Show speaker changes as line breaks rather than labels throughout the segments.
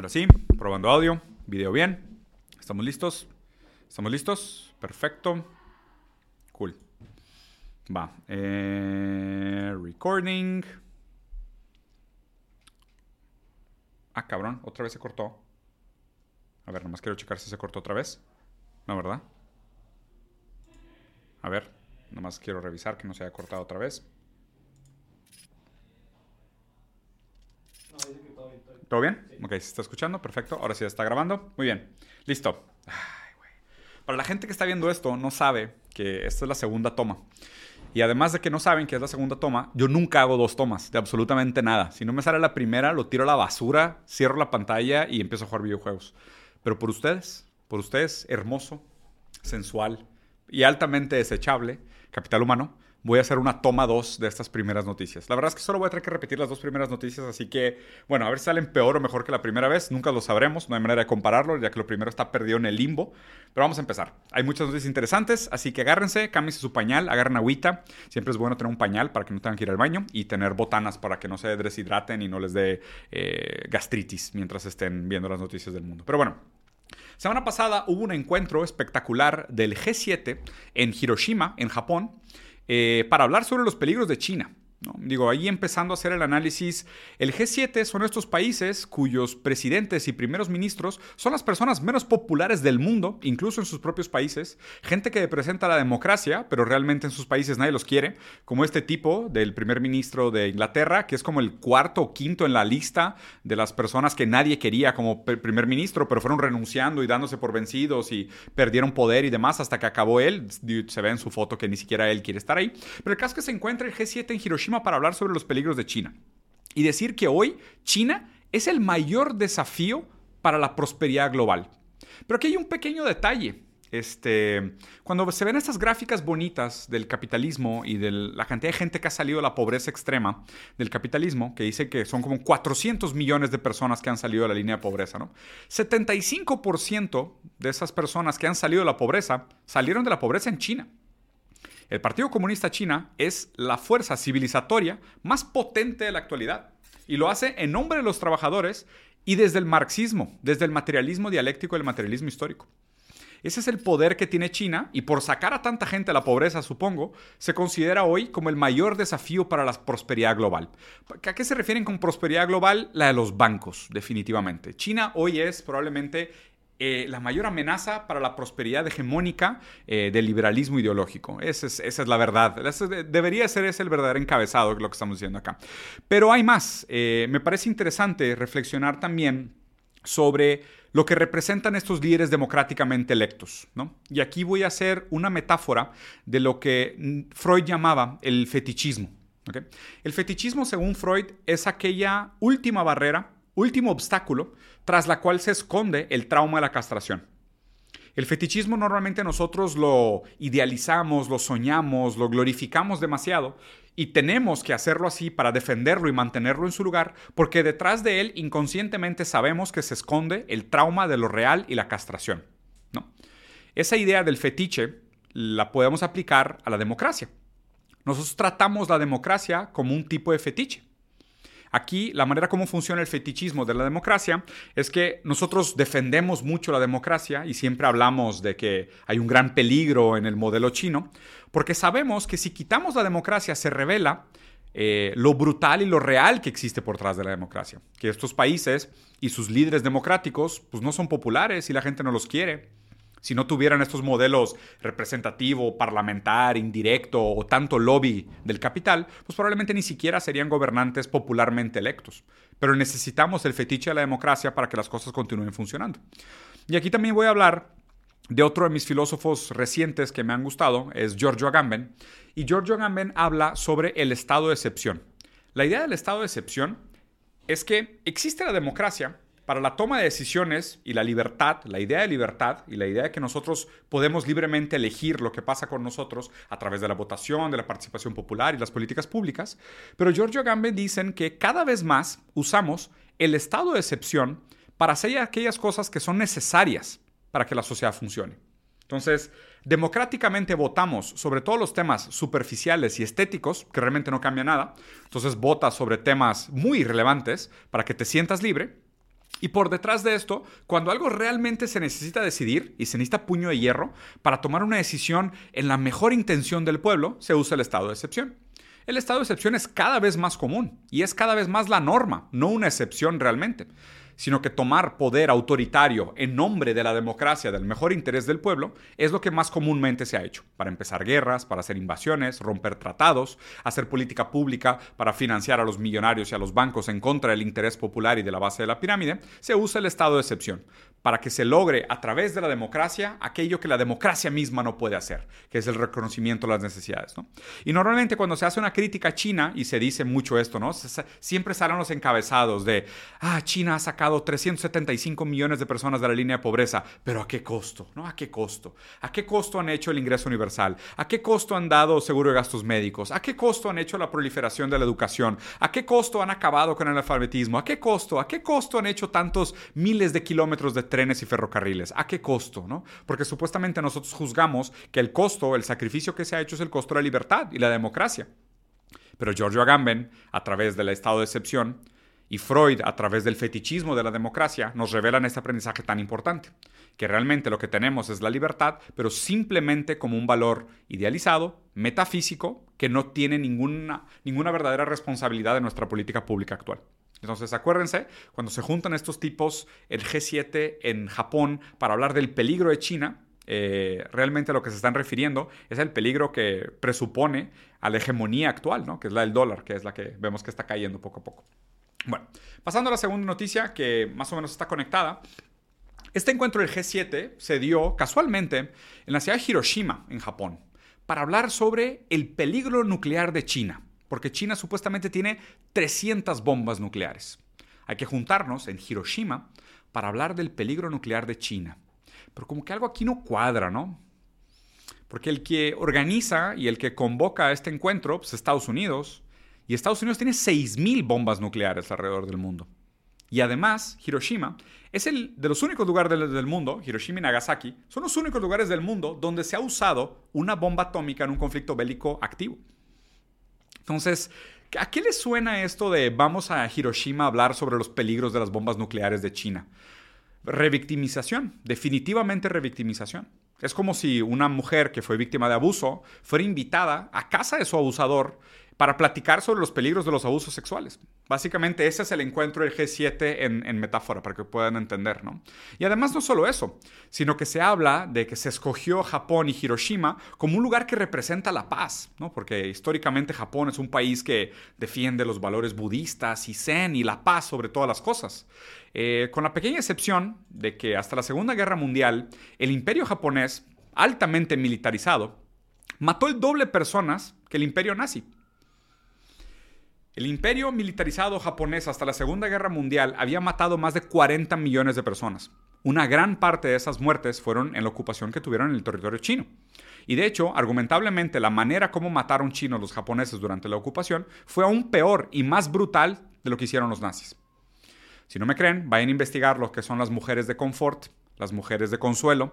Ahora sí, probando audio, video bien. ¿Estamos listos? ¿Estamos listos? Perfecto. Cool. Va. Eh, recording. Ah, cabrón, otra vez se cortó. A ver, nomás quiero checar si se cortó otra vez. No, ¿verdad? A ver, nomás quiero revisar que no se haya cortado otra vez. ¿Todo bien? Ok, se está escuchando, perfecto. Ahora sí está grabando. Muy bien, listo. Para la gente que está viendo esto, no sabe que esta es la segunda toma. Y además de que no saben que es la segunda toma, yo nunca hago dos tomas de absolutamente nada. Si no me sale la primera, lo tiro a la basura, cierro la pantalla y empiezo a jugar videojuegos. Pero por ustedes, por ustedes, hermoso, sensual y altamente desechable, capital humano, voy a hacer una toma 2 de estas primeras noticias. La verdad es que solo voy a tener que repetir las dos primeras noticias, así que, bueno, a ver si salen peor o mejor que la primera vez. Nunca lo sabremos, no hay manera de compararlo, ya que lo primero está perdido en el limbo. Pero vamos a empezar. Hay muchas noticias interesantes, así que agárrense, cámbiense su pañal, agarren agüita. Siempre es bueno tener un pañal para que no tengan que ir al baño y tener botanas para que no se deshidraten y no les dé eh, gastritis mientras estén viendo las noticias del mundo. Pero bueno, Semana pasada hubo un encuentro espectacular del G7 en Hiroshima, en Japón, eh, para hablar sobre los peligros de China. Digo, ahí empezando a hacer el análisis, el G7 son estos países cuyos presidentes y primeros ministros son las personas menos populares del mundo, incluso en sus propios países, gente que representa la democracia, pero realmente en sus países nadie los quiere, como este tipo del primer ministro de Inglaterra, que es como el cuarto o quinto en la lista de las personas que nadie quería como primer ministro, pero fueron renunciando y dándose por vencidos y perdieron poder y demás hasta que acabó él. Se ve en su foto que ni siquiera él quiere estar ahí. Pero el caso es que se encuentra el G7 en Hiroshima para hablar sobre los peligros de China y decir que hoy China es el mayor desafío para la prosperidad global. Pero aquí hay un pequeño detalle. Este, cuando se ven estas gráficas bonitas del capitalismo y de la cantidad de gente que ha salido de la pobreza extrema del capitalismo, que dice que son como 400 millones de personas que han salido de la línea de pobreza, ¿no? 75% de esas personas que han salido de la pobreza salieron de la pobreza en China. El Partido Comunista China es la fuerza civilizatoria más potente de la actualidad y lo hace en nombre de los trabajadores y desde el marxismo, desde el materialismo dialéctico y el materialismo histórico. Ese es el poder que tiene China y por sacar a tanta gente a la pobreza, supongo, se considera hoy como el mayor desafío para la prosperidad global. ¿A qué se refieren con prosperidad global? La de los bancos, definitivamente. China hoy es probablemente eh, la mayor amenaza para la prosperidad hegemónica eh, del liberalismo ideológico. Esa es, la verdad. debería ser ese el verdadero encabezado lo que estamos diciendo acá. Pero hay más. Eh, me parece interesante reflexionar también sobre lo que representan estos líderes democráticamente electos. Y aquí voy a hacer una metáfora de lo que Freud llamaba el fetichismo. El fetichismo, según Freud, es aquella última barrera último obstáculo tras la cual se esconde el trauma de la castración. El fetichismo normalmente nosotros lo idealizamos, lo soñamos, lo glorificamos demasiado y tenemos que hacerlo así para defenderlo y mantenerlo en su lugar porque detrás de él inconscientemente sabemos que se esconde el trauma de lo real y la castración. ¿no? Esa idea del fetiche la podemos aplicar a la democracia. Nosotros tratamos la democracia como un tipo de fetiche. Aquí la manera como funciona el fetichismo de la democracia es que nosotros defendemos mucho la democracia y siempre hablamos de que hay un gran peligro en el modelo chino, porque sabemos que si quitamos la democracia se revela eh, lo brutal y lo real que existe por detrás de la democracia. Que estos países y sus líderes democráticos pues no son populares y la gente no los quiere si no tuvieran estos modelos representativo, parlamentar, indirecto o tanto lobby del capital, pues probablemente ni siquiera serían gobernantes popularmente electos. Pero necesitamos el fetiche de la democracia para que las cosas continúen funcionando. Y aquí también voy a hablar de otro de mis filósofos recientes que me han gustado, es Giorgio Agamben. Y Giorgio Agamben habla sobre el estado de excepción. La idea del estado de excepción es que existe la democracia, para la toma de decisiones y la libertad, la idea de libertad y la idea de que nosotros podemos libremente elegir lo que pasa con nosotros a través de la votación, de la participación popular y las políticas públicas, pero Giorgio Agamben dicen que cada vez más usamos el estado de excepción para hacer aquellas cosas que son necesarias para que la sociedad funcione. Entonces, democráticamente votamos sobre todos los temas superficiales y estéticos, que realmente no cambia nada. Entonces, votas sobre temas muy relevantes para que te sientas libre Y por detrás de esto, cuando algo realmente se necesita decidir y se necesita puño de hierro para tomar una decisión en la mejor intención del pueblo, se usa el estado de excepción. El estado de excepción es cada vez más común y es cada vez más la norma, no una excepción realmente sino que tomar poder autoritario en nombre de la democracia, del mejor interés del pueblo, es lo que más comúnmente se ha hecho, para empezar guerras, para hacer invasiones, romper tratados, hacer política pública para financiar a los millonarios y a los bancos en contra del interés popular y de la base de la pirámide, se usa el estado de excepción, para que se logre a través de la democracia aquello que la democracia misma no puede hacer, que es el reconocimiento de las necesidades. Y normalmente cuando se hace una crítica a China, y se dice mucho esto, ¿no? siempre salen los encabezados de, ah, China ha sacado 375 millones de personas de la línea de pobreza, pero ¿a qué costo? ¿No? ¿A qué costo? ¿A qué costo han hecho el ingreso universal? ¿A qué costo han dado seguro de gastos médicos? ¿A qué costo han hecho la proliferación de la educación? ¿A qué costo han acabado con el alfabetismo? ¿A qué costo? ¿A qué costo han hecho tantos miles de kilómetros de trenes y ferrocarriles? ¿A qué costo? ¿no? Porque supuestamente nosotros juzgamos que el costo, el sacrificio que se ha hecho es el costo de la libertad y la democracia. Pero Giorgio Agamben, a través del estado de excepción, y Freud, a través del fetichismo de la democracia, nos revelan este aprendizaje tan importante, que realmente lo que tenemos es la libertad, pero simplemente como un valor idealizado, metafísico, que no tiene ninguna, ninguna verdadera responsabilidad de nuestra política pública actual. Entonces, acuérdense, cuando se juntan estos tipos, el G7 en Japón, para hablar del peligro de China, eh, realmente lo que se están refiriendo es el peligro que presupone a la hegemonía actual, ¿no? que es la del dólar, que es la que vemos que está cayendo poco a poco. Bueno, pasando a la segunda noticia que más o menos está conectada. Este encuentro del G7 se dio casualmente en la ciudad de Hiroshima, en Japón, para hablar sobre el peligro nuclear de China, porque China supuestamente tiene 300 bombas nucleares. Hay que juntarnos en Hiroshima para hablar del peligro nuclear de China. Pero como que algo aquí no cuadra, ¿no? Porque el que organiza y el que convoca este encuentro pues, es Estados Unidos, y Estados Unidos tiene 6.000 bombas nucleares alrededor del mundo. Y además, Hiroshima es el de los únicos lugares del, mundo, Hiroshima y Nagasaki, son los únicos lugares del mundo donde se ha usado una bomba atómica en un conflicto bélico activo. Entonces, ¿a qué le suena esto de vamos a Hiroshima a hablar sobre los peligros de las bombas nucleares de China? Revictimización, definitivamente revictimización. Es como si una mujer que fue víctima de abuso fuera invitada a casa de su abusador para platicar sobre los peligros de los abusos sexuales. Básicamente ese es el encuentro del G7 en, metáfora, para que puedan entender, ¿no? Y además no solo eso, sino que se habla de que se escogió Japón y Hiroshima como un lugar que representa la paz, ¿no? Porque históricamente Japón es un país que defiende los valores budistas y zen y la paz sobre todas las cosas. Eh, con la pequeña excepción de que hasta la Segunda Guerra Mundial el imperio japonés, altamente militarizado, mató el doble personas que el imperio nazi. El imperio militarizado japonés hasta la Segunda Guerra Mundial había matado más de 40 millones de personas. Una gran parte de esas muertes fueron en la ocupación que tuvieron en el territorio chino. Y de hecho, argumentablemente, la manera como mataron chinos los japoneses durante la ocupación fue aún peor y más brutal de lo que hicieron los nazis. Si no me creen, vayan a investigar lo que son las mujeres de confort, las mujeres de consuelo,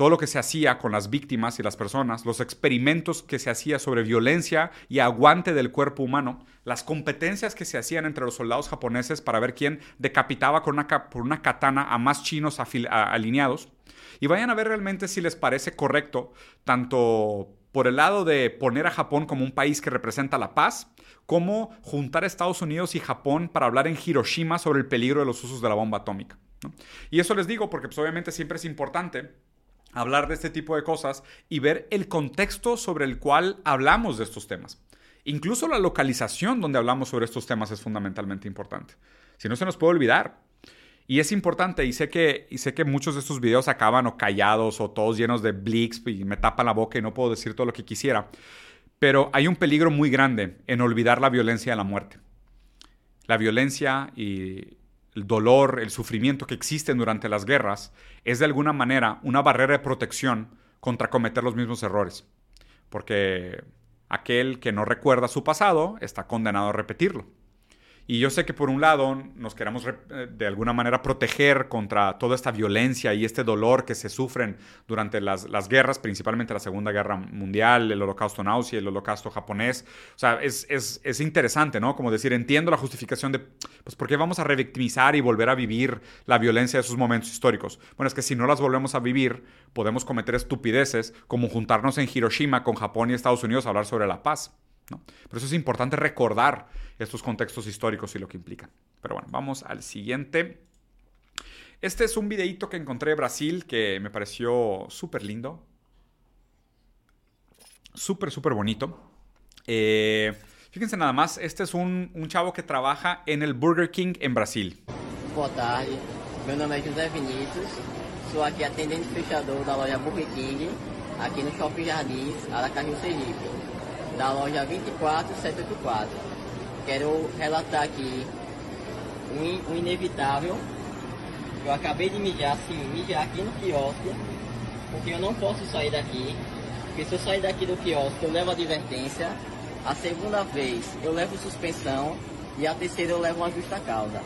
todo lo que se hacía con las víctimas y las personas, los experimentos que se hacía sobre violencia y aguante del cuerpo humano, las competencias que se hacían entre los soldados japoneses para ver quién decapitaba por una katana a más chinos alineados. Y vayan a ver realmente si les parece correcto, tanto por el lado de poner a Japón como un país que representa la paz, como juntar Estados Unidos y Japón para hablar en Hiroshima sobre el peligro de los usos de la bomba atómica. Y eso les digo porque pues, obviamente siempre es importante hablar de este tipo de cosas y ver el contexto sobre el cual hablamos de estos temas. Incluso la localización donde hablamos sobre estos temas es fundamentalmente importante. Si no se nos puede olvidar. Y es importante, y sé que, y sé que muchos de estos videos acaban o callados o todos llenos de blicks y me tapan la boca y no puedo decir todo lo que quisiera. Pero hay un peligro muy grande en olvidar la violencia y la muerte. La violencia y el dolor, el sufrimiento que existen durante las guerras es de alguna manera una barrera de protección contra cometer los mismos errores. Porque aquel que no recuerda su pasado está condenado a repetirlo. Y yo sé que por un lado nos queremos eh, de alguna manera proteger contra toda esta violencia y este dolor que se sufren durante las, las guerras, principalmente la Segunda Guerra Mundial, el holocausto nazi, el holocausto japonés. O sea, es, es, es, interesante, ¿no? Como decir, entiendo la justificación de, pues, ¿por qué vamos a revictimizar y volver a vivir la violencia de esos momentos históricos? Bueno, es que si no las volvemos a vivir, podemos cometer estupideces como juntarnos en Hiroshima con Japón y Estados Unidos a hablar sobre la paz. Por eso es importante recordar estos contextos históricos y lo que implican. Pero bueno, vamos al siguiente. Este es un videíto que encontré de Brasil que me pareció súper lindo. Súper, súper bonito. Eh, fíjense nada más, este es un, un, chavo que trabaja en el Burger King en Brasil.
Boa tarde, meu nome é José Vinícius, sou aqui atendente fechador da loja Burger King, aqui no Shopping Jardins, Aracaju, Sergipe. da loja 24784. Quero relatar aqui um inevitável. Eu acabei de mijar, assim, mijar aqui no quiosque, porque eu não posso sair daqui. Porque se eu sair daqui do quiosque, eu levo advertência. A segunda vez, eu levo suspensão. E a terceira, eu levo uma justa causa.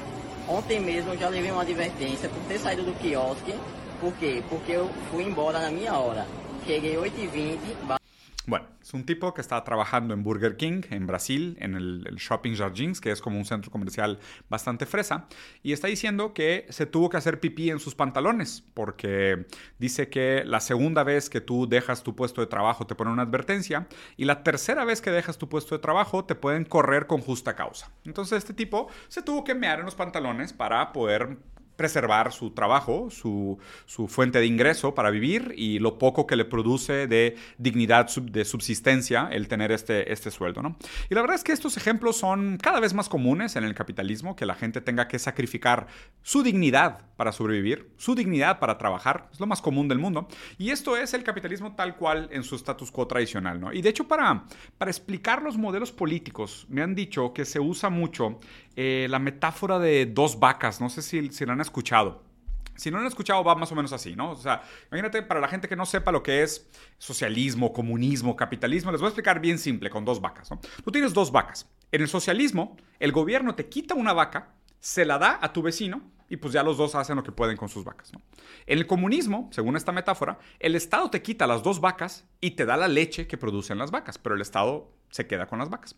Ontem mesmo, eu já levei uma advertência por ter saído do quiosque. Por quê? Porque eu fui embora na minha hora. Cheguei 8h20.
Bueno, es un tipo que está trabajando en Burger King en Brasil, en el, Shopping Jardins, que es como un centro comercial bastante fresa, y está diciendo que se tuvo que hacer pipí en sus pantalones, porque dice que la segunda vez que tú dejas tu puesto de trabajo te ponen una advertencia, y la tercera vez que dejas tu puesto de trabajo te pueden correr con justa causa. Entonces este tipo se tuvo que mear en los pantalones para poder preservar su trabajo, su, fuente de ingreso para vivir y lo poco que le produce de dignidad de subsistencia el tener este, este sueldo. ¿no? Y la verdad es que estos ejemplos son cada vez más comunes en el capitalismo, que la gente tenga que sacrificar su dignidad para sobrevivir, su dignidad para trabajar, es lo más común del mundo. Y esto es el capitalismo tal cual en su status quo tradicional. ¿no? Y de hecho para, para explicar los modelos políticos, me han dicho que se usa mucho eh, la metáfora de dos vacas, no sé si, si la han escuchado. Si no han escuchado, va más o menos así, ¿no? O sea, imagínate, para la gente que no sepa lo que es socialismo, comunismo, capitalismo, les voy a explicar bien simple, con dos vacas. Tú tienes dos vacas. En el socialismo, el gobierno te quita una vaca, se la da a tu vecino y pues ya los dos hacen lo que pueden con sus vacas. En el comunismo, según esta metáfora, el Estado te quita las dos vacas y te da la leche que producen las vacas, pero el Estado se queda con las vacas.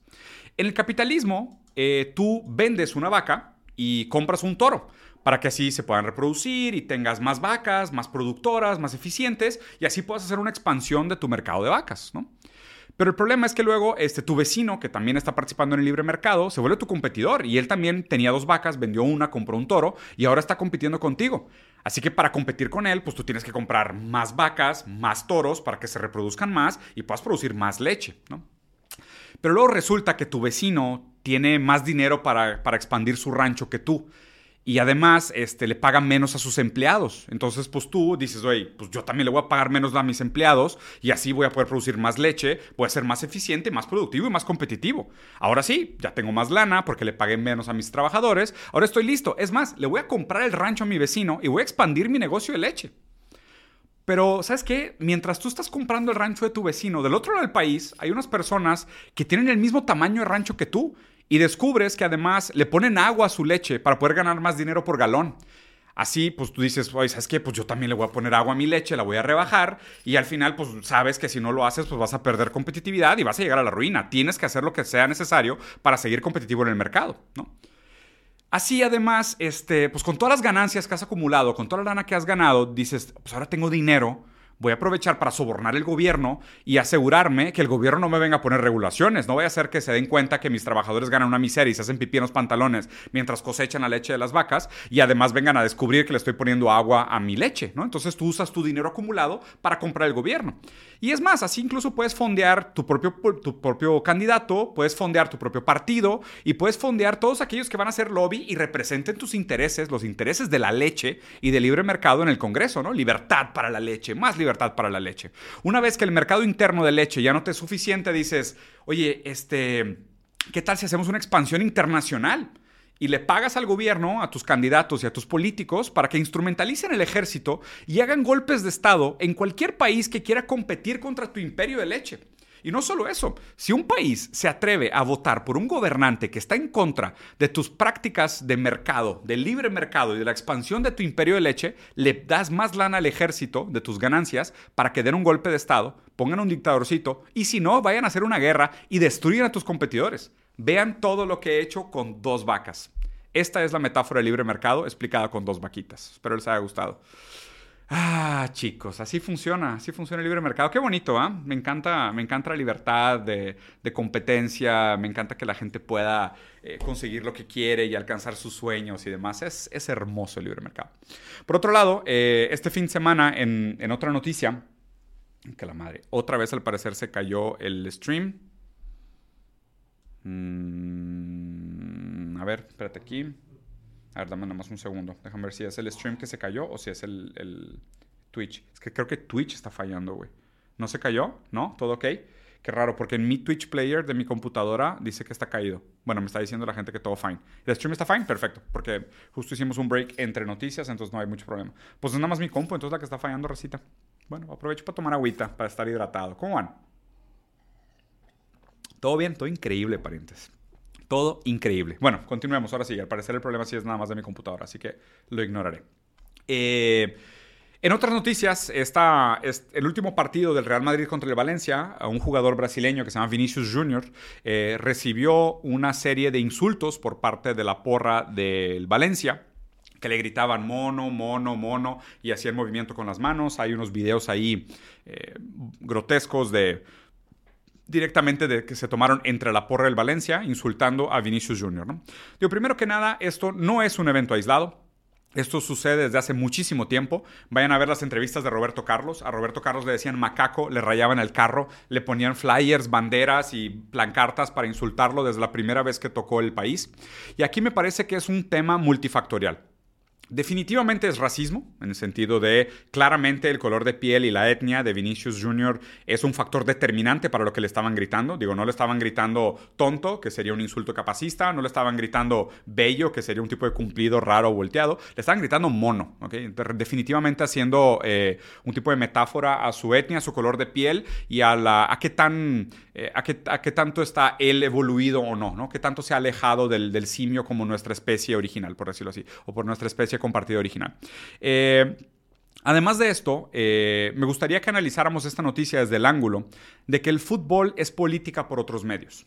En el capitalismo, eh, tú vendes una vaca y compras un toro para que así se puedan reproducir y tengas más vacas, más productoras, más eficientes y así puedas hacer una expansión de tu mercado de vacas, ¿no? Pero el problema es que luego este, tu vecino, que también está participando en el libre mercado, se vuelve tu competidor. Y él también tenía dos vacas, vendió una, compró un toro y ahora está compitiendo contigo. Así que para competir con él, pues tú tienes que comprar más vacas, más toros para que se reproduzcan más y puedas producir más leche, ¿no? Pero luego resulta que tu vecino tiene más dinero para, para expandir su rancho que tú y además este, le pagan menos a sus empleados. Entonces, pues tú dices, oye, pues yo también le voy a pagar menos a mis empleados y así voy a poder producir más leche, voy a ser más eficiente, más productivo y más competitivo. Ahora sí, ya tengo más lana porque le pagué menos a mis trabajadores. Ahora estoy listo. Es más, le voy a comprar el rancho a mi vecino y voy a expandir mi negocio de leche. Pero, ¿sabes qué? Mientras tú estás comprando el rancho de tu vecino, del otro lado del país hay unas personas que tienen el mismo tamaño de rancho que tú y descubres que además le ponen agua a su leche para poder ganar más dinero por galón. Así, pues tú dices, oye, ¿sabes qué? Pues yo también le voy a poner agua a mi leche, la voy a rebajar y al final, pues sabes que si no lo haces, pues vas a perder competitividad y vas a llegar a la ruina. Tienes que hacer lo que sea necesario para seguir competitivo en el mercado, ¿no? Así, además, este, pues con todas las ganancias que has acumulado, con toda la lana que has ganado, dices, pues ahora tengo dinero voy a aprovechar para sobornar el gobierno y asegurarme que el gobierno no me venga a poner regulaciones. No voy a hacer que se den cuenta que mis trabajadores ganan una miseria y se hacen pipí en los pantalones mientras cosechan la leche de las vacas y además vengan a descubrir que le estoy poniendo agua a mi leche, ¿no? Entonces tú usas tu dinero acumulado para comprar el gobierno. Y es más, así incluso puedes fondear tu propio, tu propio candidato, puedes fondear tu propio partido y puedes fondear todos aquellos que van a hacer lobby y representen tus intereses, los intereses de la leche y del libre mercado en el Congreso, ¿no? Libertad para la leche, más libertad para la leche. Una vez que el mercado interno de leche ya no te es suficiente, dices, oye, este, ¿qué tal si hacemos una expansión internacional? y le pagas al gobierno, a tus candidatos y a tus políticos para que instrumentalicen el ejército y hagan golpes de Estado en cualquier país que quiera competir contra tu imperio de leche. Y no solo eso, si un país se atreve a votar por un gobernante que está en contra de tus prácticas de mercado, del libre mercado y de la expansión de tu imperio de leche, le das más lana al ejército de tus ganancias para que den un golpe de Estado, pongan un dictadorcito y si no, vayan a hacer una guerra y destruyan a tus competidores. Vean todo lo que he hecho con dos vacas. Esta es la metáfora del libre mercado explicada con dos vaquitas. Espero les haya gustado. Ah, chicos, así funciona, así funciona el libre mercado. Qué bonito, ¿ah? Me encanta, me encanta la libertad de, competencia, me encanta que la gente pueda eh, conseguir lo que quiere y alcanzar sus sueños y demás. Es, es hermoso el libre mercado. Por otro lado, eh, este fin de semana, en, en otra noticia, que la madre, otra vez al parecer se cayó el stream. Mm, a ver, espérate aquí. A ver, dame nomás un segundo. Déjame ver si es el stream que se cayó o si es el, Twitch. Es que creo que Twitch está fallando, güey. ¿No se cayó? ¿No? ¿Todo ok? Qué raro, porque en mi Twitch player de mi computadora dice que está caído. Bueno, me está diciendo la gente que todo fine. ¿El stream está fine? Perfecto, porque justo hicimos un break entre noticias, entonces no hay mucho problema. Pues es nada más mi compu, entonces la que está fallando, recita. Bueno, aprovecho para tomar agüita, para estar hidratado. ¿Cómo van? Todo bien, todo increíble, parientes. Todo increíble. Bueno, continuemos. Ahora sí, al parecer el problema sí es nada más de mi computadora, así que lo ignoraré. Eh, en otras noticias, está el último partido del Real Madrid contra el Valencia, un jugador brasileño que se llama Vinicius Junior, eh, recibió una serie de insultos por parte de la porra del Valencia que le gritaban mono, mono, mono y hacían movimiento con las manos. Hay unos videos ahí eh, grotescos de directamente de que se tomaron entre la porra del Valencia insultando a Vinicius Jr. ¿no? Digo, primero que nada, esto no es un evento aislado. Esto sucede desde hace muchísimo tiempo. Vayan a ver las entrevistas de Roberto Carlos. A Roberto Carlos le decían macaco, le rayaban el carro, le ponían flyers, banderas y plancartas para insultarlo desde la primera vez que tocó el país. Y aquí me parece que es un tema multifactorial. Definitivamente es racismo, en el sentido de claramente el color de piel y la etnia de Vinicius Jr. es un factor determinante para lo que le estaban gritando. Digo, no le estaban gritando tonto, que sería un insulto capacista, no le estaban gritando bello, que sería un tipo de cumplido raro o volteado, le estaban gritando mono, definitivamente haciendo eh, un tipo de metáfora a su etnia, a su color de piel y a, la, a, qué, tan, eh, a, qué, a qué tanto está él evoluido o no, ¿no? qué tanto se ha alejado del, del simio como nuestra especie original, por decirlo así, o por nuestra especie compartido original. Eh, además de esto, eh, me gustaría que analizáramos esta noticia desde el ángulo de que el fútbol es política por otros medios.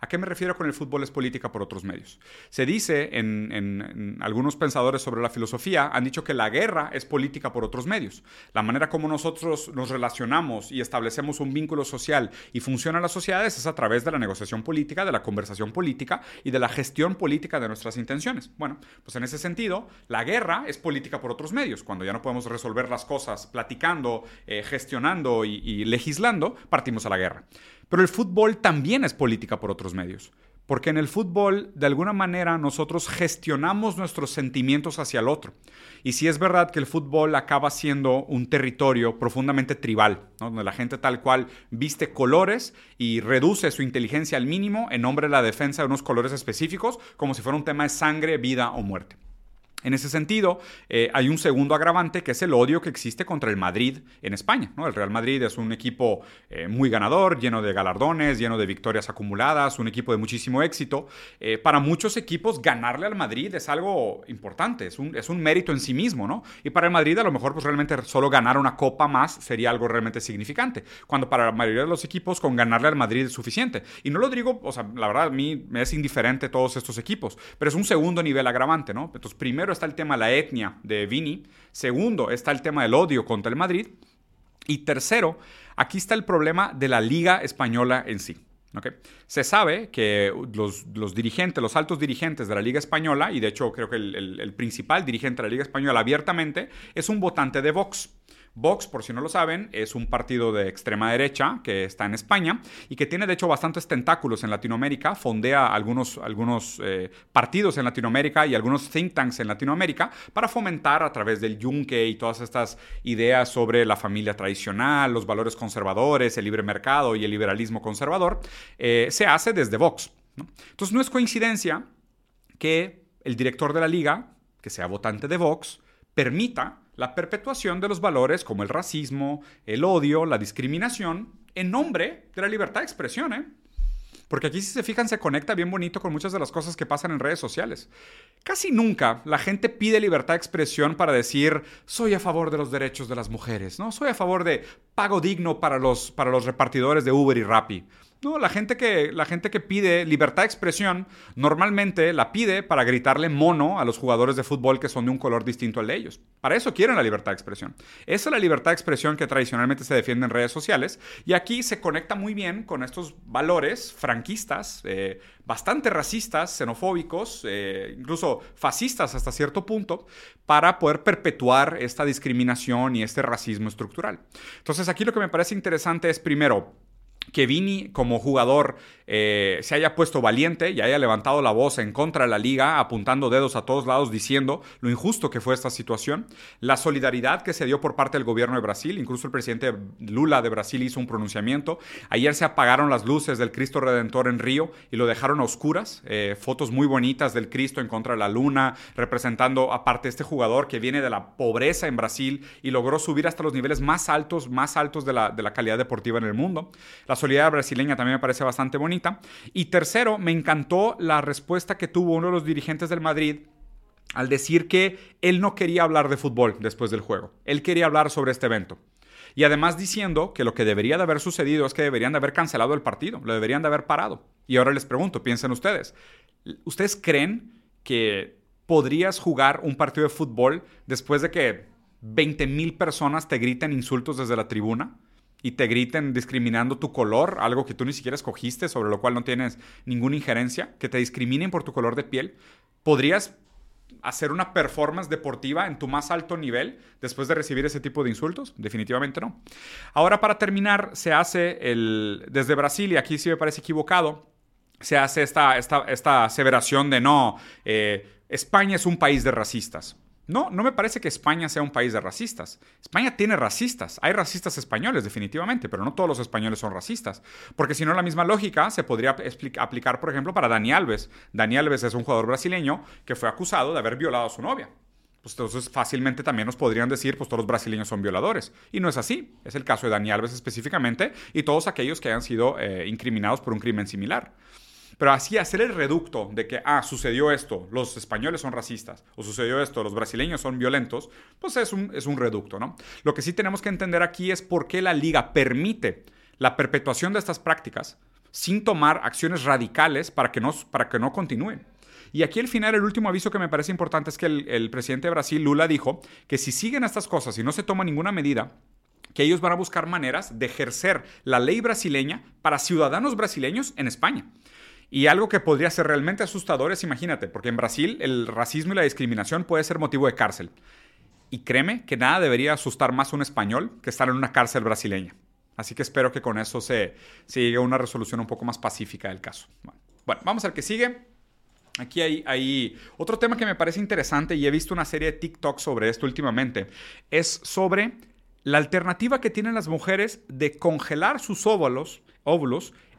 ¿A qué me refiero con el fútbol es política por otros medios? Se dice en, algunos pensadores sobre la filosofía, han dicho que la guerra es política por otros medios. La manera como nosotros nos relacionamos y establecemos un vínculo social y funcionan las sociedades es a través de la negociación política, de la conversación política y de la gestión política de nuestras intenciones. Bueno, pues en ese sentido, la guerra es política por otros medios. Cuando ya no podemos resolver las cosas platicando, eh, gestionando y legislando, partimos a la guerra. Pero el fútbol también es política por otros medios. Porque en el fútbol, de alguna manera, nosotros gestionamos nuestros sentimientos hacia el otro. Y si es verdad que el fútbol acaba siendo un territorio profundamente tribal, donde la gente tal cual viste colores y reduce su inteligencia al mínimo en nombre de la defensa de unos colores específicos, como si fuera un tema de sangre, vida o muerte. En ese sentido, eh, hay un segundo agravante que es el odio que existe contra el Madrid en España. ¿no? El Real Madrid es un equipo eh, muy ganador, lleno de galardones, lleno de victorias acumuladas, un equipo de muchísimo éxito. Eh, para muchos equipos, ganarle al Madrid es algo importante, es un, es un, mérito en sí mismo. ¿no? Y para el Madrid, a lo mejor, pues realmente solo ganar una copa más sería algo realmente significante. Cuando para la mayoría de los equipos, con ganarle al Madrid es suficiente. Y no lo digo, o sea, la verdad, a mí me es indiferente todos estos equipos, pero es un segundo nivel agravante. ¿no? Entonces, primero, está el tema de la etnia de Vini. Segundo, está el tema del odio contra el Madrid. Y tercero, aquí está el problema de la Liga Española en sí. Se sabe que los, dirigentes, los altos dirigentes de la Liga Española, y de hecho creo que el principal dirigente de la Liga Española abiertamente, es un votante de Vox. Vox, por si no lo saben, es un partido de extrema derecha que está en España y que tiene de hecho bastantes tentáculos en Latinoamérica, fondea algunos, algunos eh, partidos en Latinoamérica y algunos think tanks en Latinoamérica para fomentar a través del yunque y todas estas ideas sobre la familia tradicional, los valores conservadores, el libre mercado y el liberalismo conservador, eh, se hace desde Vox. Entonces no es coincidencia que el director de la liga, que sea votante de Vox, permita la perpetuación de los valores como el racismo, el odio, la discriminación en nombre de la libertad de expresión, ¿eh? Porque aquí, si se fijan, se conecta bien bonito con muchas de las cosas que pasan en redes sociales. Casi nunca la gente pide libertad de expresión para decir, soy a favor de los derechos de las mujeres, ¿no? Soy a favor de pago digno para los, para los repartidores de Uber y Rappi. No, la gente, que, la gente que pide libertad de expresión normalmente la pide para gritarle mono a los jugadores de fútbol que son de un color distinto al de ellos. Para eso quieren la libertad de expresión. Esa es la libertad de expresión que tradicionalmente se defiende en redes sociales y aquí se conecta muy bien con estos valores franquistas, eh, bastante racistas, xenofóbicos, eh, incluso fascistas hasta cierto punto, para poder perpetuar esta discriminación y este racismo estructural. Entonces aquí lo que me parece interesante es primero, que Vini como jugador eh, se haya puesto valiente y haya levantado la voz en contra de la liga, apuntando dedos a todos lados diciendo lo injusto que fue esta situación, la solidaridad que se dio por parte del gobierno de Brasil, incluso el presidente Lula de Brasil hizo un pronunciamiento, ayer se apagaron las luces del Cristo Redentor en Río y lo dejaron a oscuras, eh, fotos muy bonitas del Cristo en contra de la luna, representando aparte este jugador que viene de la pobreza en Brasil y logró subir hasta los niveles más altos, más altos de la, de la calidad deportiva en el mundo. La solidaridad brasileña también me parece bastante bonita. Y tercero, me encantó la respuesta que tuvo uno de los dirigentes del Madrid al decir que él no quería hablar de fútbol después del juego. Él quería hablar sobre este evento. Y además diciendo que lo que debería de haber sucedido es que deberían de haber cancelado el partido, lo deberían de haber parado. Y ahora les pregunto, piensen ustedes, ¿ustedes creen que podrías jugar un partido de fútbol después de que 20 mil personas te griten insultos desde la tribuna? Y te griten discriminando tu color, algo que tú ni siquiera escogiste, sobre lo cual no tienes ninguna injerencia, que te discriminen por tu color de piel, ¿podrías hacer una performance deportiva en tu más alto nivel después de recibir ese tipo de insultos? Definitivamente no. Ahora para terminar, se hace el, desde Brasil, y aquí sí me parece equivocado, se hace esta, esta, esta aseveración de no, eh, España es un país de racistas. No, no me parece que España sea un país de racistas. España tiene racistas. Hay racistas españoles, definitivamente, pero no todos los españoles son racistas. Porque si no, la misma lógica se podría aplicar, por ejemplo, para Dani Alves. Dani Alves es un jugador brasileño que fue acusado de haber violado a su novia. Pues entonces fácilmente también nos podrían decir, pues todos los brasileños son violadores. Y no es así. Es el caso de Dani Alves específicamente y todos aquellos que hayan sido eh, incriminados por un crimen similar. Pero así hacer el reducto de que, ah, sucedió esto, los españoles son racistas, o sucedió esto, los brasileños son violentos, pues es un, es un reducto, ¿no? Lo que sí tenemos que entender aquí es por qué la liga permite la perpetuación de estas prácticas sin tomar acciones radicales para que no, para que no continúen. Y aquí al final el último aviso que me parece importante es que el, el, presidente de Brasil, Lula, dijo que si siguen estas cosas y no se toma ninguna medida, que ellos van a buscar maneras de ejercer la ley brasileña para ciudadanos brasileños en España. Y algo que podría ser realmente asustador es, imagínate, porque en Brasil el racismo y la discriminación puede ser motivo de cárcel. Y créeme que nada debería asustar más a un español que estar en una cárcel brasileña. Así que espero que con eso se, llegue a una resolución un poco más pacífica del caso. Bueno, vamos al que sigue. Aquí hay, otro tema que me parece interesante y he visto una serie de TikTok sobre esto últimamente. Es sobre la alternativa que tienen las mujeres de congelar sus óvulos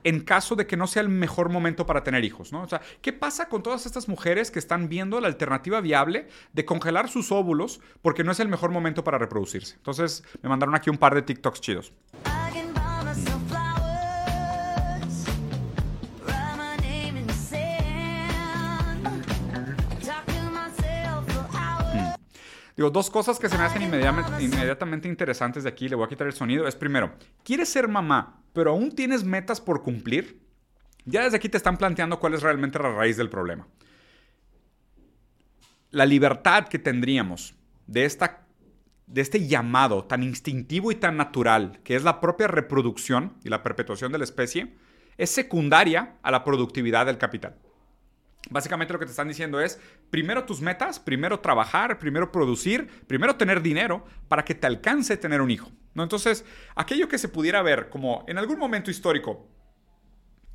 en caso de que no sea el mejor momento para tener hijos, ¿no? O sea, ¿qué pasa con todas estas mujeres que están viendo la alternativa viable de congelar sus óvulos porque no es el mejor momento para reproducirse? Entonces, me mandaron aquí un par de TikToks chidos. Digo, dos cosas que se me hacen inmediatamente, interesantes de aquí, le voy a quitar el sonido, es primero, ¿quieres ser mamá, pero aún tienes metas por cumplir? Ya desde aquí te están planteando cuál es realmente la raíz del problema. La libertad que tendríamos de, esta, de este llamado tan instintivo y tan natural, que es la propia reproducción y la perpetuación de la especie, es secundaria a la productividad del capital. Básicamente lo que te están diciendo es, primero tus metas, primero trabajar, primero producir, primero tener dinero para que te alcance tener un hijo. ¿no? Entonces, aquello que se pudiera ver como en algún momento histórico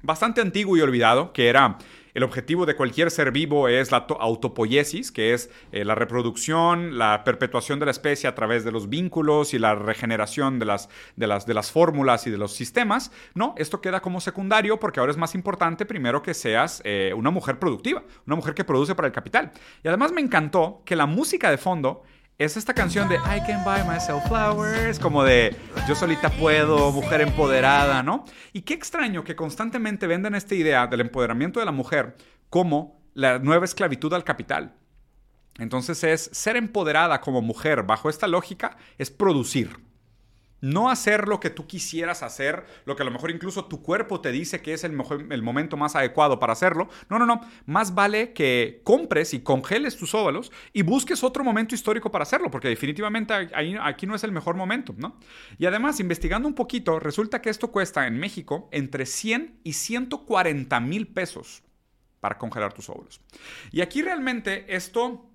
bastante antiguo y olvidado, que era el objetivo de cualquier ser vivo es la autopoiesis, que es eh, la reproducción, la perpetuación de la especie a través de los vínculos y la regeneración de las, fórmulas y de los sistemas. No, esto queda como secundario porque ahora es más importante primero que seas eh, una mujer productiva, una mujer que produce para el capital. Y además me encantó que la música de fondo es esta canción de I can buy myself flowers, como de yo solita puedo, mujer empoderada, ¿no? Y qué extraño que constantemente vendan esta idea del empoderamiento de la mujer como la nueva esclavitud al capital. Entonces es ser empoderada como mujer bajo esta lógica es producir. No hacer lo que tú quisieras hacer, lo que a lo mejor incluso tu cuerpo te dice que es el, el momento más adecuado para hacerlo. No, no, no. Más vale que compres y congeles tus óvalos y busques otro momento histórico para hacerlo, porque definitivamente aquí no es el mejor momento, ¿no? Y además, investigando un poquito, resulta que esto cuesta en México entre 100 y 140 mil pesos para congelar tus óvulos. Y aquí realmente esto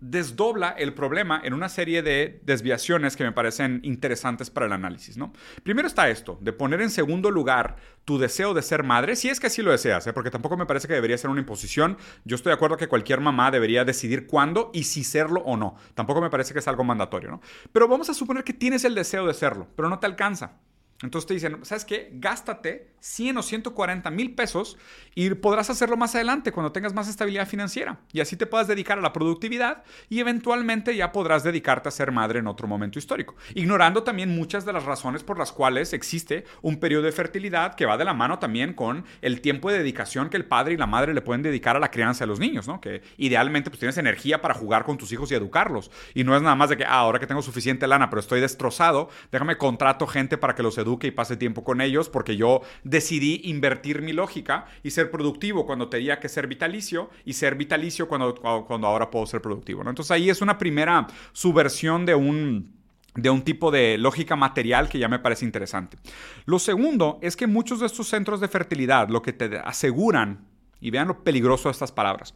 desdobla el problema en una serie de desviaciones que me parecen interesantes para el análisis. ¿no? Primero está esto, de poner en segundo lugar tu deseo de ser madre, si es que así lo deseas, ¿eh? porque tampoco me parece que debería ser una imposición. Yo estoy de acuerdo que cualquier mamá debería decidir cuándo y si serlo o no. Tampoco me parece que es algo mandatorio. Pero vamos a suponer que tienes el deseo de serlo, pero no te alcanza. Entonces te dicen, ¿sabes qué? Gástate 100 o 140 mil pesos y podrás hacerlo más adelante cuando tengas más estabilidad financiera. Y así te puedas dedicar a la productividad y eventualmente ya podrás dedicarte a ser madre en otro momento histórico. Ignorando también muchas de las razones por las cuales existe un periodo de fertilidad que va de la mano también con el tiempo de dedicación que el padre y la madre le pueden dedicar a la crianza de los niños, ¿no? Que idealmente pues tienes energía para jugar con tus hijos y educarlos. Y no es nada más de que, ah, ahora que tengo suficiente lana pero estoy destrozado, déjame contrato gente para que los eduque y pase tiempo con ellos porque yo decidí invertir mi lógica y ser productivo cuando tenía que ser vitalicio y ser vitalicio cuando, cuando ahora puedo ser productivo. Entonces ahí es una primera subversión de un de un tipo de lógica material que ya me parece interesante. Lo segundo es que muchos de estos centros de fertilidad lo que te aseguran, y vean lo peligroso de estas palabras,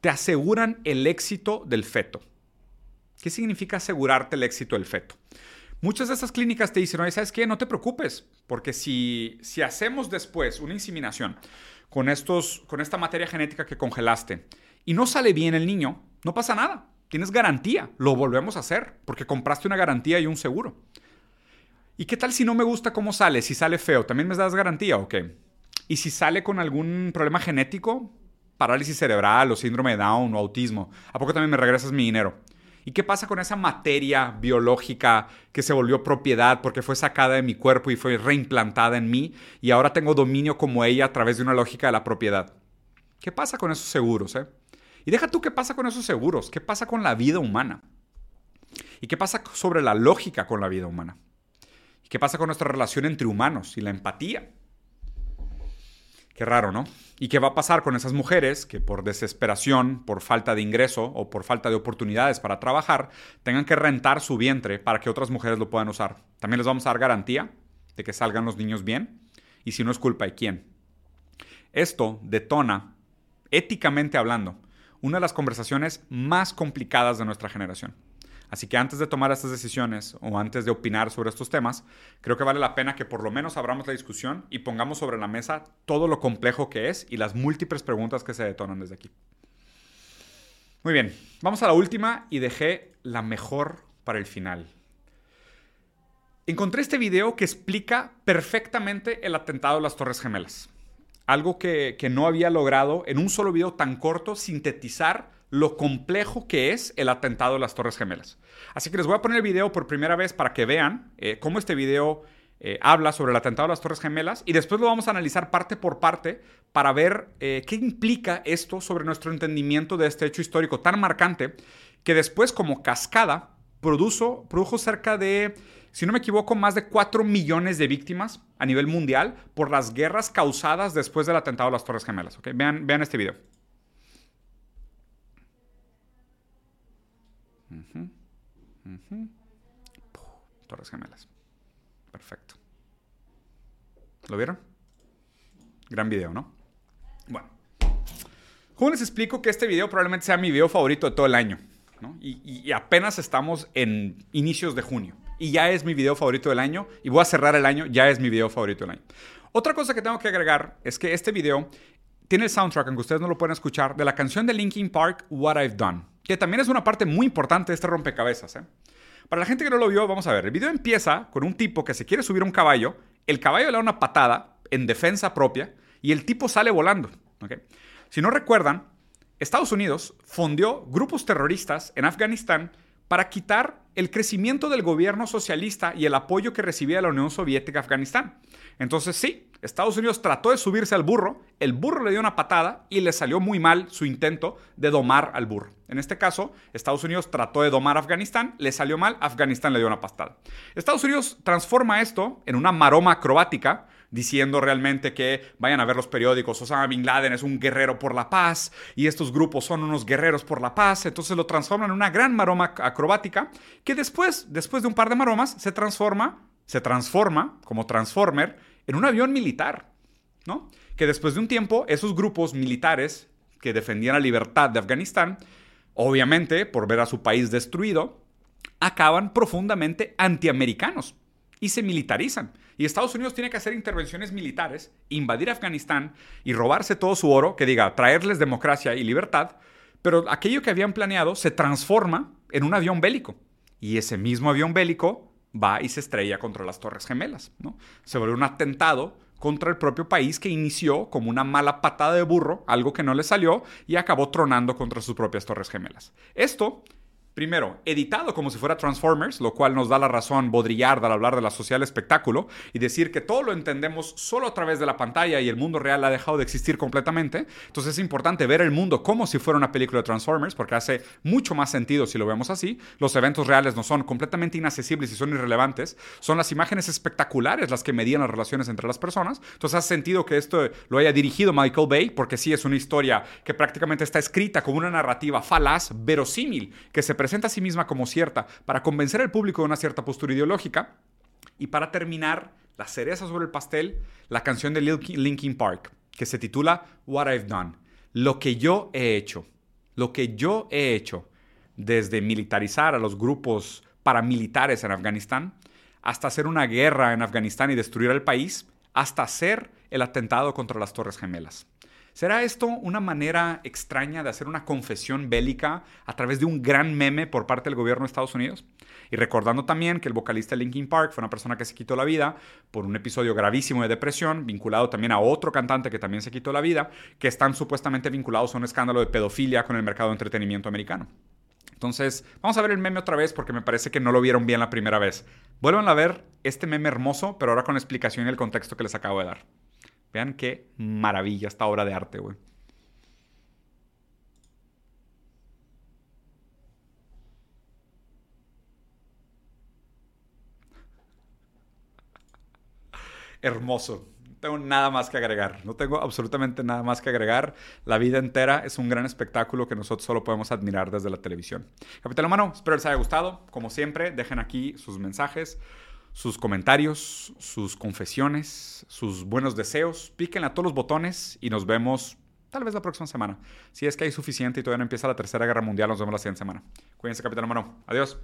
te aseguran el éxito del feto. ¿Qué significa asegurarte el éxito del feto? Muchas de estas clínicas te dicen, oye, ¿sabes qué? No te preocupes, porque si, si hacemos después una inseminación con, estos, con esta materia genética que congelaste y no sale bien el niño, no pasa nada. Tienes garantía, lo volvemos a hacer, porque compraste una garantía y un seguro. ¿Y qué tal si no me gusta cómo sale? Si sale feo, ¿también me das garantía o qué? ¿Y si sale con algún problema genético? Parálisis cerebral o síndrome de Down o autismo. ¿A poco también me regresas mi dinero? ¿Y qué pasa con esa materia biológica que se volvió propiedad porque fue sacada de mi cuerpo y fue reimplantada en mí y ahora tengo dominio como ella a través de una lógica de la propiedad? ¿Qué pasa con esos seguros? Eh? Y deja tú qué pasa con esos seguros, qué pasa con la vida humana. ¿Y qué pasa sobre la lógica con la vida humana? ¿Y qué pasa con nuestra relación entre humanos y la empatía? Qué raro, ¿no? ¿Y qué va a pasar con esas mujeres que por desesperación, por falta de ingreso o por falta de oportunidades para trabajar, tengan que rentar su vientre para que otras mujeres lo puedan usar? ¿También les vamos a dar garantía de que salgan los niños bien? Y si no es culpa de quién. Esto detona, éticamente hablando, una de las conversaciones más complicadas de nuestra generación. Así que antes de tomar estas decisiones o antes de opinar sobre estos temas, creo que vale la pena que por lo menos abramos la discusión y pongamos sobre la mesa todo lo complejo que es y las múltiples preguntas que se detonan desde aquí. Muy bien, vamos a la última y dejé la mejor para el final. Encontré este video que explica perfectamente el atentado a las Torres Gemelas. Algo que, que no había logrado en un solo video tan corto sintetizar lo complejo que es el atentado de las Torres Gemelas. Así que les voy a poner el video por primera vez para que vean eh, cómo este video eh, habla sobre el atentado de las Torres Gemelas y después lo vamos a analizar parte por parte para ver eh, qué implica esto sobre nuestro entendimiento de este hecho histórico tan marcante que después como cascada produjo, cerca de, si no me equivoco, más de 4 millones de víctimas a nivel mundial por las guerras causadas después del atentado de las Torres Gemelas. Vean, vean este video. Torres gemelas. Perfecto. ¿Lo vieron? Gran video, ¿no? Bueno. ¿Cómo les explico que este video probablemente sea mi video favorito de todo el año? Y, apenas estamos en inicios de junio. Y ya es mi video favorito del año. Y voy a cerrar el año, ya es mi video favorito del año. Otra cosa que tengo que agregar es que este video tiene el soundtrack, aunque ustedes no lo pueden escuchar, de la canción de Linkin Park, What I've Done que también es una parte muy importante de este rompecabezas. ¿eh? Para la gente que no lo vio, vamos a ver. El video empieza con un tipo que se quiere subir a un caballo, el caballo le da una patada en defensa propia y el tipo sale volando. Si no recuerdan, Estados Unidos fondió grupos terroristas en Afganistán para quitar el crecimiento del gobierno socialista y el apoyo que recibía la Unión Soviética Afganistán. Entonces sí, Estados Unidos trató de subirse al burro, el burro le dio una patada y le salió muy mal su intento de domar al burro. En este caso, Estados Unidos trató de domar a Afganistán, le salió mal, Afganistán le dio una patada. Estados Unidos transforma esto en una maroma acrobática diciendo realmente que vayan a ver los periódicos, Osama Bin Laden es un guerrero por la paz y estos grupos son unos guerreros por la paz, entonces lo transforman en una gran maroma acrobática que después, después de un par de maromas, se transforma, se transforma como Transformer en un avión militar, ¿no? Que después de un tiempo, esos grupos militares que defendían la libertad de Afganistán, obviamente por ver a su país destruido, acaban profundamente antiamericanos y se militarizan. Y Estados Unidos tiene que hacer intervenciones militares, invadir Afganistán y robarse todo su oro, que diga, traerles democracia y libertad, pero aquello que habían planeado se transforma en un avión bélico. Y ese mismo avión bélico va y se estrella contra las Torres Gemelas. ¿no? Se vuelve un atentado contra el propio país que inició como una mala patada de burro, algo que no le salió, y acabó tronando contra sus propias Torres Gemelas. Esto Primero, editado como si fuera Transformers, lo cual nos da la razón Baudrillard al hablar de la social espectáculo y decir que todo lo entendemos solo a través de la pantalla y el mundo real ha dejado de existir completamente. Entonces es importante ver el mundo como si fuera una película de Transformers porque hace mucho más sentido si lo vemos así. Los eventos reales no son completamente inaccesibles y son irrelevantes. Son las imágenes espectaculares las que medían las relaciones entre las personas. Entonces hace sentido que esto lo haya dirigido Michael Bay porque sí es una historia que prácticamente está escrita como una narrativa falaz, verosímil, que se presenta a sí misma como cierta para convencer al público de una cierta postura ideológica. Y para terminar, la cereza sobre el pastel, la canción de Linkin Park, que se titula What I've Done. Lo que yo he hecho. Lo que yo he hecho desde militarizar a los grupos paramilitares en Afganistán, hasta hacer una guerra en Afganistán y destruir el país, hasta hacer el atentado contra las Torres Gemelas. ¿Será esto una manera extraña de hacer una confesión bélica a través de un gran meme por parte del gobierno de Estados Unidos? Y recordando también que el vocalista de Linkin Park fue una persona que se quitó la vida por un episodio gravísimo de depresión, vinculado también a otro cantante que también se quitó la vida, que están supuestamente vinculados a un escándalo de pedofilia con el mercado de entretenimiento americano. Entonces, vamos a ver el meme otra vez porque me parece que no lo vieron bien la primera vez. Vuelvan a ver este meme hermoso, pero ahora con la explicación y el contexto que les acabo de dar. Vean qué maravilla esta obra de arte, güey. Hermoso. No tengo nada más que agregar. No tengo absolutamente nada más que agregar. La vida entera es un gran espectáculo que nosotros solo podemos admirar desde la televisión. Capitán Humano, espero les haya gustado. Como siempre, dejen aquí sus mensajes sus comentarios, sus confesiones, sus buenos deseos. Píquenle a todos los botones y nos vemos tal vez la próxima semana. Si es que hay suficiente y todavía no empieza la Tercera Guerra Mundial, nos vemos la siguiente semana. Cuídense, Capitán Humano. Adiós.